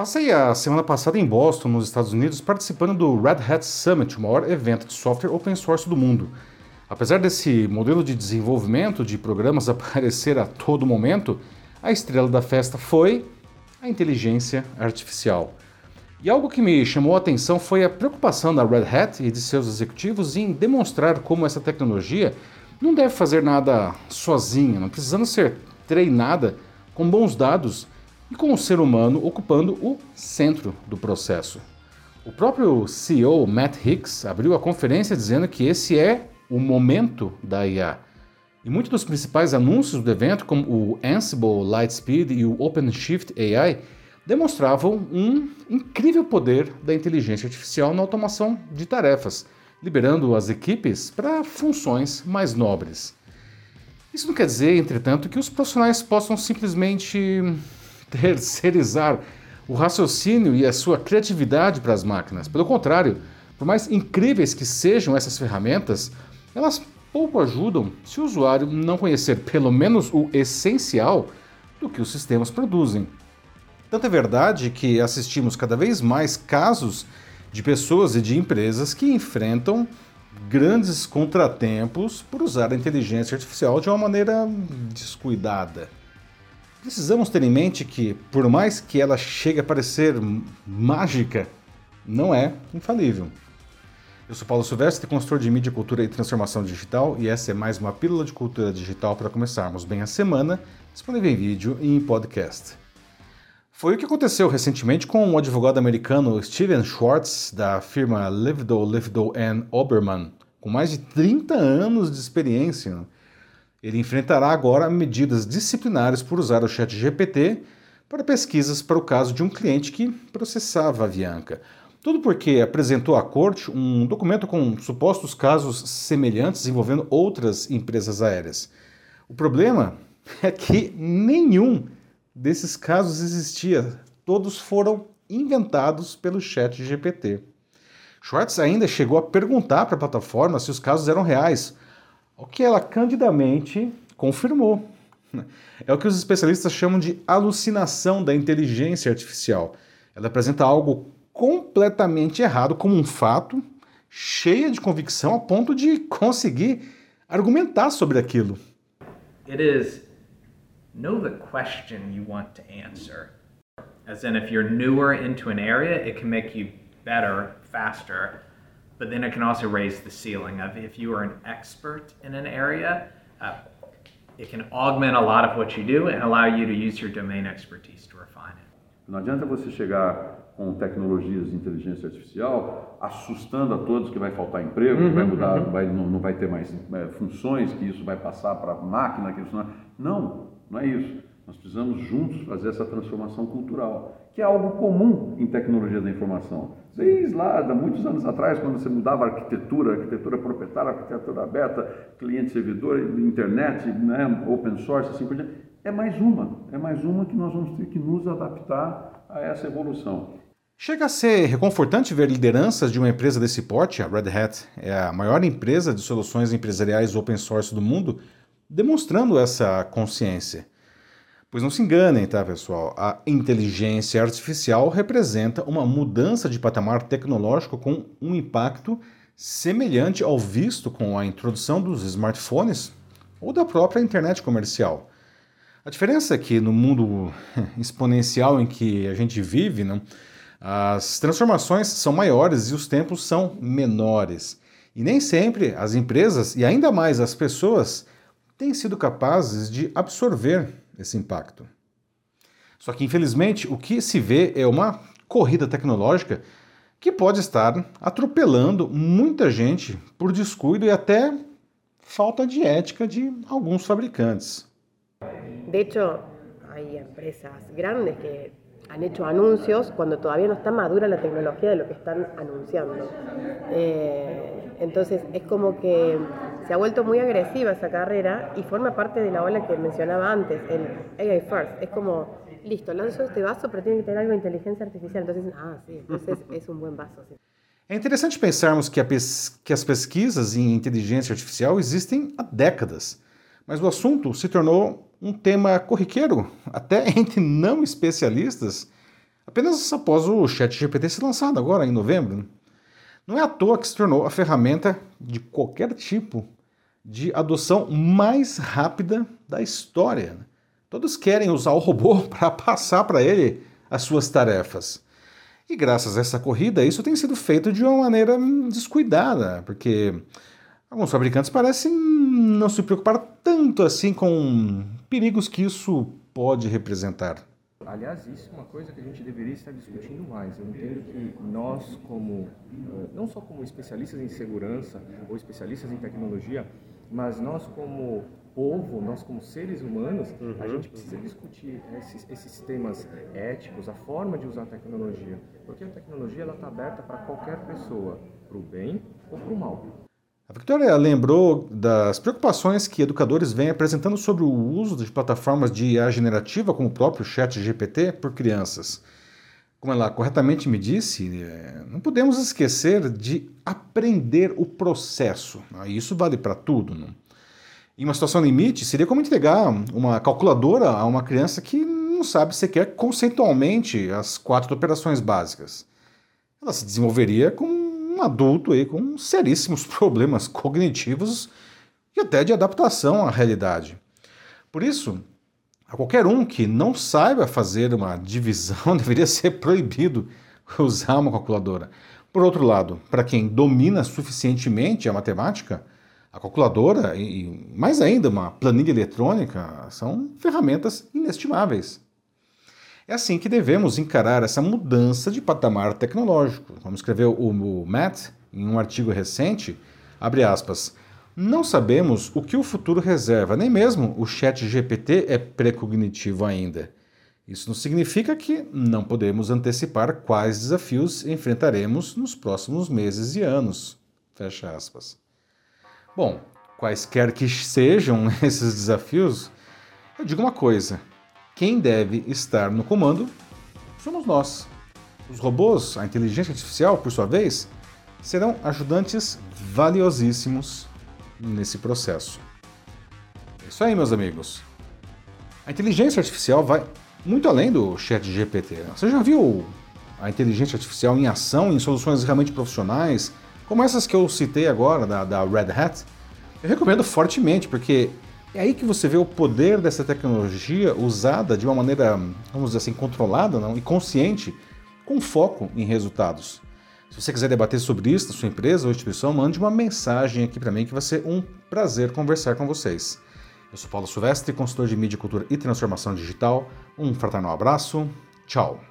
Passei a semana passada em Boston, nos Estados Unidos, participando do Red Hat Summit, o maior evento de software open source do mundo. Apesar desse modelo de desenvolvimento de programas aparecer a todo momento, a estrela da festa foi a inteligência artificial. E algo que me chamou a atenção foi a preocupação da Red Hat e de seus executivos em demonstrar como essa tecnologia não deve fazer nada sozinha, não precisando ser treinada com bons dados e com o ser humano ocupando o centro do processo. O próprio CEO Matt Hicks abriu a conferência dizendo que esse é o momento da IA. E muitos dos principais anúncios do evento, como o Ansible Lightspeed e o OpenShift AI, demonstravam um incrível poder da inteligência artificial na automação de tarefas, liberando as equipes para funções mais nobres. Isso não quer dizer, entretanto, que os profissionais possam simplesmente terceirizar o raciocínio e a sua criatividade para as máquinas. Pelo contrário, por mais incríveis que sejam essas ferramentas, elas pouco ajudam se o usuário não conhecer pelo menos o essencial do que os sistemas produzem. Tanto é verdade que assistimos cada vez mais casos de pessoas e de empresas que enfrentam grandes contratempos por usar a inteligência artificial de uma maneira descuidada. Precisamos ter em mente que, por mais que ela chegue a parecer mágica, não é infalível. Eu sou Paulo Silvestre, consultor de mídia, cultura e transformação digital, e essa é mais uma pílula de cultura digital para começarmos bem a semana, disponível em vídeo e em podcast. Foi o que aconteceu recentemente com o advogado americano Steven Schwartz, da firma Livedow, Livedow Oberman, com mais de 30 anos de experiência. Ele enfrentará agora medidas disciplinares por usar o chat GPT para pesquisas para o caso de um cliente que processava a Avianca. Tudo porque apresentou à corte um documento com supostos casos semelhantes envolvendo outras empresas aéreas. O problema é que nenhum desses casos existia. Todos foram inventados pelo chat GPT. Schwartz ainda chegou a perguntar para a plataforma se os casos eram reais, o que ela candidamente confirmou. É o que os especialistas chamam de alucinação da inteligência artificial. Ela apresenta algo completamente errado como um fato, cheia de convicção a ponto de conseguir argumentar sobre aquilo. It is know the question you want to answer. As in, if you're newer into an area, it can make you better faster, but then it can also raise the ceiling of if you are an expert in an area, uh, it can augment a lot of what you do and allow you to use your domain expertise to refine it. Não adianta você chegar com tecnologias de inteligência artificial assustando a todos que vai faltar emprego, uhum, que vai uhum, mudar, uhum. vai, não, não, vai ter mais é, funções, que isso vai passar para a máquina, que isso não... É. não, não é isso. Nós precisamos juntos fazer essa transformação cultural, que é algo comum em tecnologia da informação. Desde lá, há muitos anos atrás, quando você mudava a arquitetura, arquitetura proprietária, arquitetura aberta, cliente-servidor, internet, né, open source, assim por diante, é mais uma, é mais uma que nós vamos ter que nos adaptar a essa evolução. Chega a ser reconfortante ver lideranças de uma empresa desse porte, a Red Hat é a maior empresa de soluções empresariais open source do mundo, demonstrando essa consciência. Pois não se enganem, tá, pessoal? A inteligência artificial representa uma mudança de patamar tecnológico com um impacto semelhante ao visto com a introdução dos smartphones ou da própria internet comercial. A diferença é que no mundo exponencial em que a gente vive, não, as transformações são maiores e os tempos são menores. E nem sempre as empresas e ainda mais as pessoas têm sido capazes de absorver esse impacto. Só que, infelizmente, o que se vê é uma corrida tecnológica que pode estar atropelando muita gente por descuido e até falta de ética de alguns fabricantes. De hecho, hay empresas grandes que han hecho anuncios cuando todavía no está madura la tecnología de lo que están anunciando. Eh, entonces es como que se ha vuelto muy agresiva esa carrera y forma parte de la ola que mencionaba antes, el AI First. Es como, listo, lanzo este vaso, pero tiene que tener algo de inteligencia artificial. Entonces, ah, sí, entonces es un buen vaso. Sí. É interessante pensarmos que, pes que as pesquisas em inteligência artificial existem há décadas, mas o assunto se tornou um tema corriqueiro, até entre não especialistas, apenas após o ChatGPT ser lançado agora em novembro. Não é à toa que se tornou a ferramenta de qualquer tipo de adoção mais rápida da história. Todos querem usar o robô para passar para ele as suas tarefas. E graças a essa corrida, isso tem sido feito de uma maneira descuidada, porque alguns fabricantes parecem não se preocupar tanto assim com perigos que isso pode representar. Aliás, isso é uma coisa que a gente deveria estar discutindo mais. Eu entendo que nós, como eh, não só como especialistas em segurança ou especialistas em tecnologia, mas nós como povo, nós como seres humanos, uhum. a gente precisa discutir esses, esses, temas éticos, a forma de usar a tecnologia, porque a tecnologia ela está aberta para qualquer pessoa, para o bem ou para o mal. A Victoria lembrou das preocupações que educadores vêm apresentando sobre o uso de plataformas de IA generativa, como o próprio ChatGPT, por crianças. Como ela corretamente me disse, é, não podemos esquecer de aprender o processo. Né? Isso vale para tudo. Não? Em uma situação limite, seria como entregar uma calculadora a uma criança que não sabe sequer conceitualmente as quatro operações básicas. Ela se desenvolveria com um adulto aí com seríssimos problemas cognitivos e até de adaptação à realidade. Por isso, a qualquer um que não saiba fazer uma divisão deveria ser proibido usar uma calculadora. Por outro lado, para quem domina suficientemente a matemática, a calculadora e, mais ainda, uma planilha eletrônica são ferramentas inestimáveis. É assim que devemos encarar essa mudança de patamar tecnológico. Como escreveu o Matt em um artigo recente, abre aspas, não sabemos o que o futuro reserva, nem mesmo o chat GPT é precognitivo ainda. Isso não significa que não podemos antecipar quais desafios enfrentaremos nos próximos meses e anos. Fecha aspas. Bom, quaisquer que sejam esses desafios, eu digo uma coisa: quem deve estar no comando somos nós. Os robôs, a inteligência artificial, por sua vez, serão ajudantes valiosíssimos nesse processo. É isso aí, meus amigos. A inteligência artificial vai muito além do chat GPT. Você já viu a inteligência artificial em ação, em soluções realmente profissionais, como essas que eu citei agora, da, da Red Hat? Eu recomendo fortemente, porque é aí que você vê o poder dessa tecnologia usada de uma maneira, vamos dizer assim, controlada não? e consciente, com foco em resultados. Se você quiser debater sobre isso na sua empresa ou instituição, mande uma mensagem aqui para mim que vai ser um prazer conversar com vocês. Eu sou Paulo Silvestre, consultor de mídia, cultura e transformação digital. Um fraternal abraço. Tchau.